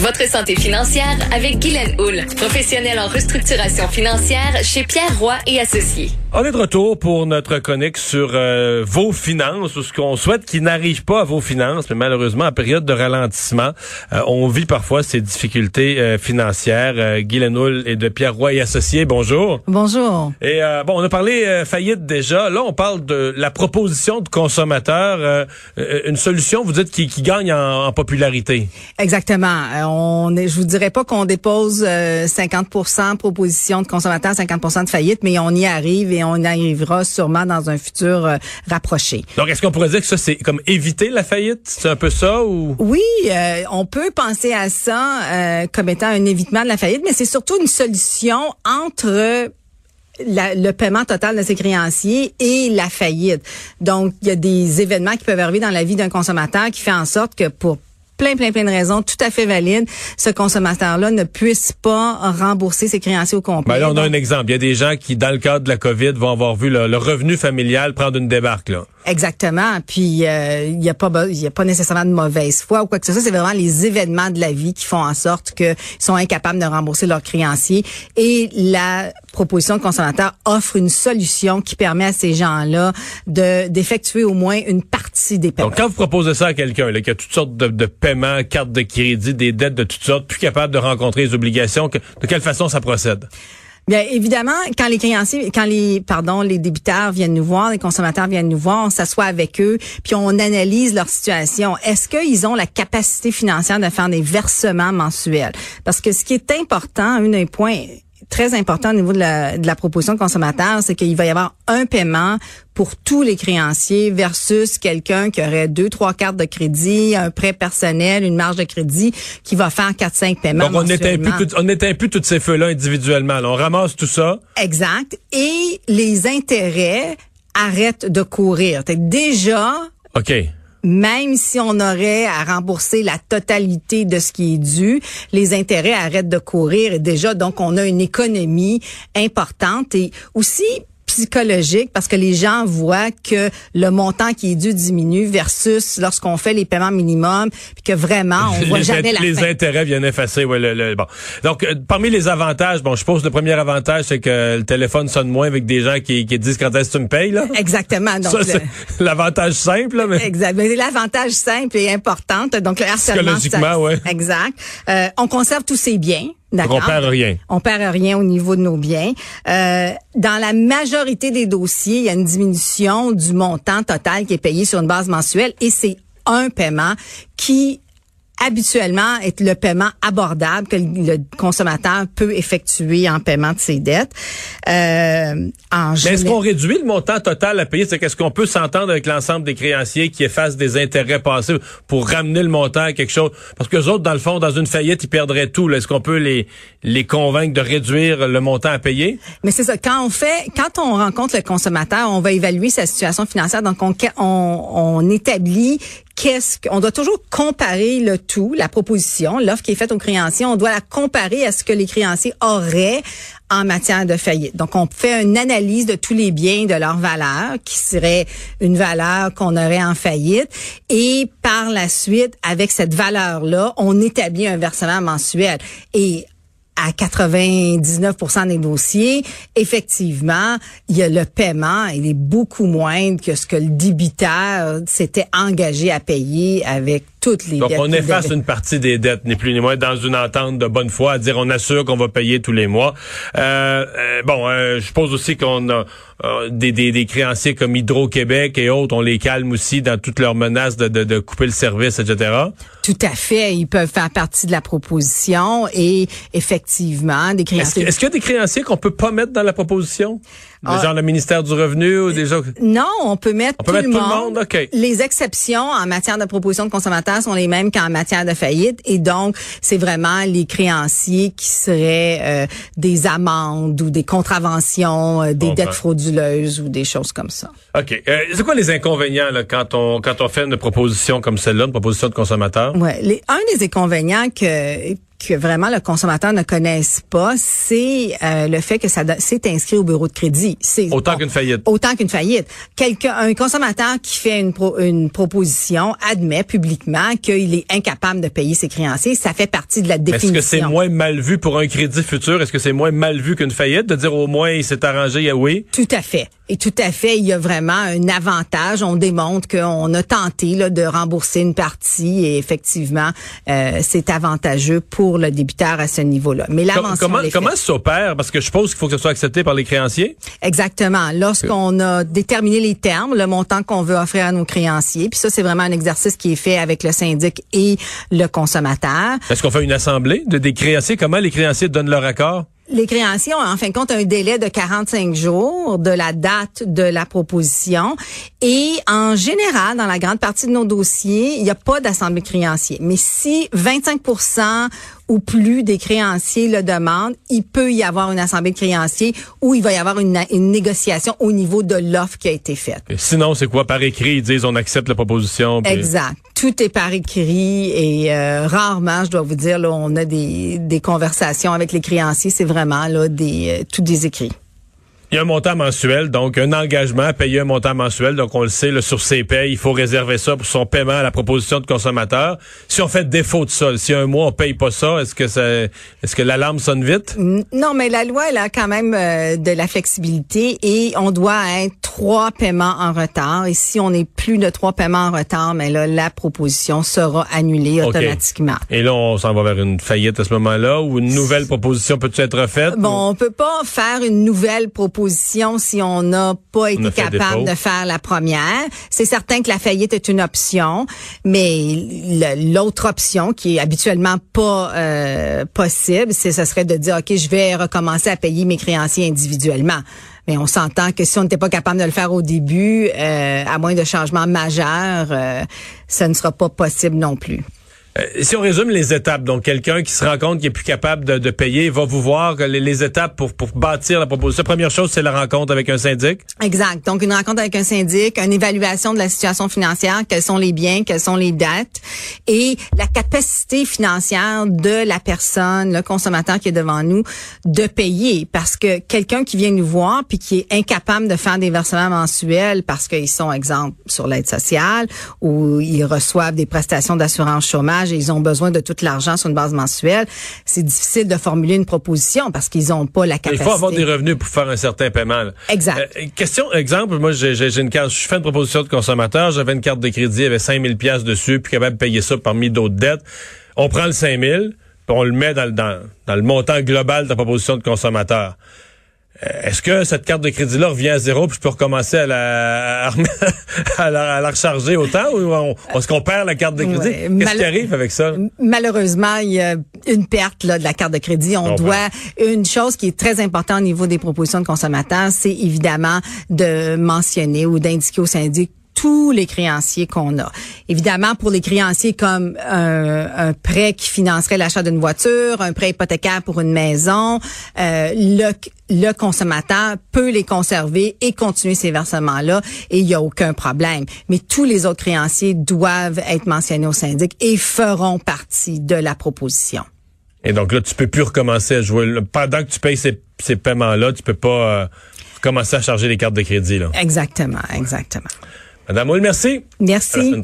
Votre santé financière avec Guylaine Houle, professionnelle en restructuration financière chez Pierre Roy et Associés. On est de retour pour notre chronique sur euh, vos finances, ou ce qu'on souhaite qui n'arrive pas à vos finances, mais malheureusement en période de ralentissement, euh, on vit parfois ces difficultés euh, financières. Euh, Guylaine Houle et de Pierre Roy et Associés, bonjour. Bonjour. Et euh, bon, on a parlé faillite déjà. Là, on parle de la proposition de consommateur, une solution, vous dites, qui, qui gagne en, en popularité. Exactement. On est, je vous dirais pas qu'on dépose 50% proposition de consommateur, 50 de faillite, mais on y arrive et on arrivera sûrement dans un futur euh, rapproché. Donc, est-ce qu'on pourrait dire que ça, c'est comme éviter la faillite? C'est un peu ça ou? Oui, euh, on peut penser à ça euh, comme étant un évitement de la faillite, mais c'est surtout une solution entre le paiement total de ses créanciers et la faillite. Donc, il y a des événements qui peuvent arriver dans la vie d'un consommateur qui fait en sorte que pour plein, plein, plein de raisons tout à fait valides, ce consommateur-là ne puisse pas rembourser ses créanciers au complet. Ben là, on a un exemple. Il y a des gens qui, dans le cadre de la COVID, vont avoir vu le, revenu familial prendre une débarque. Là. Exactement. Puis euh, il n'y a pas il y a pas nécessairement de mauvaise foi ou quoi que ce soit. C'est vraiment les événements de la vie qui font en sorte qu'ils sont incapables de rembourser leurs créanciers. Et la proposition de consommateur offre une solution qui permet à ces gens-là de d'effectuer au moins une partie des paiements. Donc quand vous proposez ça à quelqu'un qui a toutes sortes de, de paiements, cartes de crédit, des dettes de toutes sortes, plus capable de rencontrer les obligations, de quelle façon ça procède? Bien évidemment, quand les créanciers, quand les pardon, les débiteurs viennent nous voir, les consommateurs viennent nous voir, on s'assoit avec eux, puis on analyse leur situation. Est-ce qu'ils ont la capacité financière de faire des versements mensuels? Parce que ce qui est important, un des points très important au niveau de la, de la proposition de consommateur, c'est qu'il va y avoir un paiement pour tous les créanciers versus quelqu'un qui aurait deux, trois cartes de crédit, un prêt personnel, une marge de crédit qui va faire quatre, cinq paiements. Donc, on n'éteint plus, on éteint plus tous ces feux-là individuellement. On ramasse tout ça. Exact. Et les intérêts arrêtent de courir. Déjà, OK même si on aurait à rembourser la totalité de ce qui est dû, les intérêts arrêtent de courir. Et déjà donc on a une économie importante. Et aussi psychologique parce que les gens voient que le montant qui est dû diminue versus lorsqu'on fait les paiements minimums puis que vraiment on voit jamais la les intérêts viennent effacer ouais, le, bon. Donc euh, parmi les avantages bon je pense le premier avantage c'est que le téléphone sonne moins avec des gens qui, qui disent quand est-ce que tu me payes là. Exactement. Donc ça l'avantage simple là, mais exact. L'avantage simple et important. Donc le harcèlement psychologiquement ouais. Exact. Euh, on conserve tous ses biens on perd rien. On perd rien au niveau de nos biens. Euh, dans la majorité des dossiers, il y a une diminution du montant total qui est payé sur une base mensuelle et c'est un paiement qui habituellement est le paiement abordable que le consommateur peut effectuer en paiement de ses dettes. Euh, en Mais est-ce qu'on réduit le montant total à payer? C'est qu'est-ce qu'on peut s'entendre avec l'ensemble des créanciers qui effacent des intérêts passés pour ramener le montant à quelque chose? Parce que les autres, dans le fond, dans une faillite, ils perdraient tout. Est-ce qu'on peut les, les convaincre de réduire le montant à payer? Mais c'est ça. Quand on fait, quand on rencontre le consommateur, on va évaluer sa situation financière. Donc, on, on, on établit qu'est-ce qu'on doit toujours comparer le tout, la proposition, l'offre qui est faite aux créanciers, on doit la comparer à ce que les créanciers auraient en matière de faillite. Donc, on fait une analyse de tous les biens, de leur valeur, qui serait une valeur qu'on aurait en faillite. Et par la suite, avec cette valeur-là, on établit un versement mensuel. À 99 des dossiers, effectivement, il y a le paiement, il est beaucoup moindre que ce que le débiteur s'était engagé à payer avec toutes les Donc, dettes. Donc, on efface une partie des dettes, ni plus ni moins, dans une entente de bonne foi, à dire on assure qu'on va payer tous les mois. Euh, euh, bon, euh, je suppose aussi qu'on a des, des, des, créanciers comme Hydro-Québec et autres, on les calme aussi dans toutes leurs menaces de, de, de couper le service, etc. Tout à fait. Ils peuvent faire partie de la proposition et effectivement, des créanciers... Est-ce qu'il y a des créanciers qu'on peut pas mettre dans la proposition? Ah. genre le ministère du Revenu ou des gens... Non, on peut mettre, on peut tout, mettre le tout le monde. Les exceptions en matière de proposition de consommateurs sont les mêmes qu'en matière de faillite et donc c'est vraiment les créanciers qui seraient euh, des amendes ou des contraventions, euh, des dettes frauduleuses ou des choses comme ça. OK. Euh, c'est quoi les inconvénients là, quand on quand on fait une proposition comme celle-là, une proposition de consommateur? Ouais, les, un des inconvénients que que vraiment le consommateur ne connaisse pas, c'est euh, le fait que ça s'est inscrit au bureau de crédit. C'est autant qu'une faillite. Autant qu'une faillite. Quelqu'un, un consommateur qui fait une, une proposition admet publiquement qu'il est incapable de payer ses créanciers. Ça fait partie de la définition. Est-ce que c'est moins mal vu pour un crédit futur? Est-ce que c'est moins mal vu qu'une faillite de dire au moins il s'est arrangé Oui? Tout à fait. Et tout à fait, il y a vraiment un avantage. On démontre qu'on a tenté là, de rembourser une partie et effectivement, euh, c'est avantageux pour le débiteur à ce niveau-là. Mais la comment comment ça s'opère? Parce que je suppose qu'il faut que ce soit accepté par les créanciers. Exactement. Lorsqu'on a déterminé les termes, le montant qu'on veut offrir à nos créanciers, puis ça c'est vraiment un exercice qui est fait avec le syndic et le consommateur. Est-ce qu'on fait une assemblée de des créanciers? Comment les créanciers donnent leur accord? Les créanciers ont en fin de compte un délai de 45 jours de la date de la proposition et en général, dans la grande partie de nos dossiers, il n'y a pas d'assemblée créancier. Mais si 25 ou plus des créanciers le demandent, il peut y avoir une assemblée de créanciers où il va y avoir une, négociation au niveau de l'offre qui a été faite. sinon, c'est quoi? Par écrit, ils disent on accepte la proposition. Exact. Tout est par écrit et euh, rarement, je dois vous dire, là, on a des, des conversations avec les créanciers. C'est vraiment là des euh, tout des écrits. Il y a un montant mensuel, donc un engagement à payer un montant mensuel. Donc, on le sait, sur ses payes, il faut réserver ça pour son paiement à la proposition de consommateur. Si on fait défaut de ça, si un mois on paye pas ça, est-ce que ça, est-ce que l'alarme sonne vite? Non, mais la loi, elle a quand même euh, de la flexibilité et on doit être trois paiements en retard. Et si on n'est plus de trois paiements en retard, mais là, la proposition sera annulée automatiquement. Et là, on s'en va vers une faillite à ce moment-là ou une nouvelle proposition peut être faite? Bon, on peut pas faire une nouvelle proposition si on n'a pas été capable de faire la première. C'est certain que la faillite est une option, mais l'autre option qui est habituellement pas euh, possible, c'est ce serait de dire ok, je vais recommencer à payer mes créanciers individuellement. Mais on s'entend que si on n'était pas capable de le faire au début, euh, à moins de changements majeurs, euh, ça ne sera pas possible non plus. Euh, si on résume les étapes, donc quelqu'un qui se rend compte qu'il est plus capable de, de payer va vous voir les, étapes pour, pour bâtir la proposition. première chose, c'est la rencontre avec un syndic. Exact. Donc une rencontre avec un syndic, une évaluation de la situation financière, quels sont les biens, quelles sont les dettes et la capacité financière de la personne, le consommateur qui est devant nous, de payer. Parce que quelqu'un qui vient nous voir puis qui est incapable de faire des versements mensuels parce qu'ils sont, exemple, sur l'aide sociale ou ils reçoivent des prestations d'assurance chômage et ils ont besoin de tout l'argent sur une base mensuelle, c'est difficile de formuler une proposition parce qu'ils n'ont pas la capacité. Il faut avoir des revenus pour faire un certain paiement. Exact. Euh, question, exemple, moi j'ai une carte, je fais une proposition de consommateur, j'avais une carte de crédit, il y avait 5000 pièces dessus, puis capable de payer ça parmi d'autres dettes. On prend le 5000, puis on le met dans, dans, dans le montant global de la proposition de consommateur. Euh, est-ce que cette carte de crédit-là revient à zéro puis je peux recommencer à la, à la, recharger autant ou est-ce qu'on perd la carte de crédit? Qu'est-ce qui arrive avec ça? Malheureusement, il y a une perte là, de la carte de crédit. On doit une chose qui est très importante au niveau des propositions de consommateurs, c'est évidemment de mentionner ou d'indiquer au syndic tous les créanciers qu'on a. Évidemment, pour les créanciers comme un, prêt qui financerait l'achat d'une voiture, un prêt hypothécaire pour une maison, euh, le, le consommateur peut les conserver et continuer ces versements-là et il n'y a aucun problème. Mais tous les autres créanciers doivent être mentionnés au syndic et feront partie de la proposition. Et donc là, tu peux plus recommencer à jouer. Pendant que tu payes ces, ces paiements-là, tu peux pas euh, commencer à charger les cartes de crédit. Là. Exactement, exactement. Madame Moule, merci. Merci.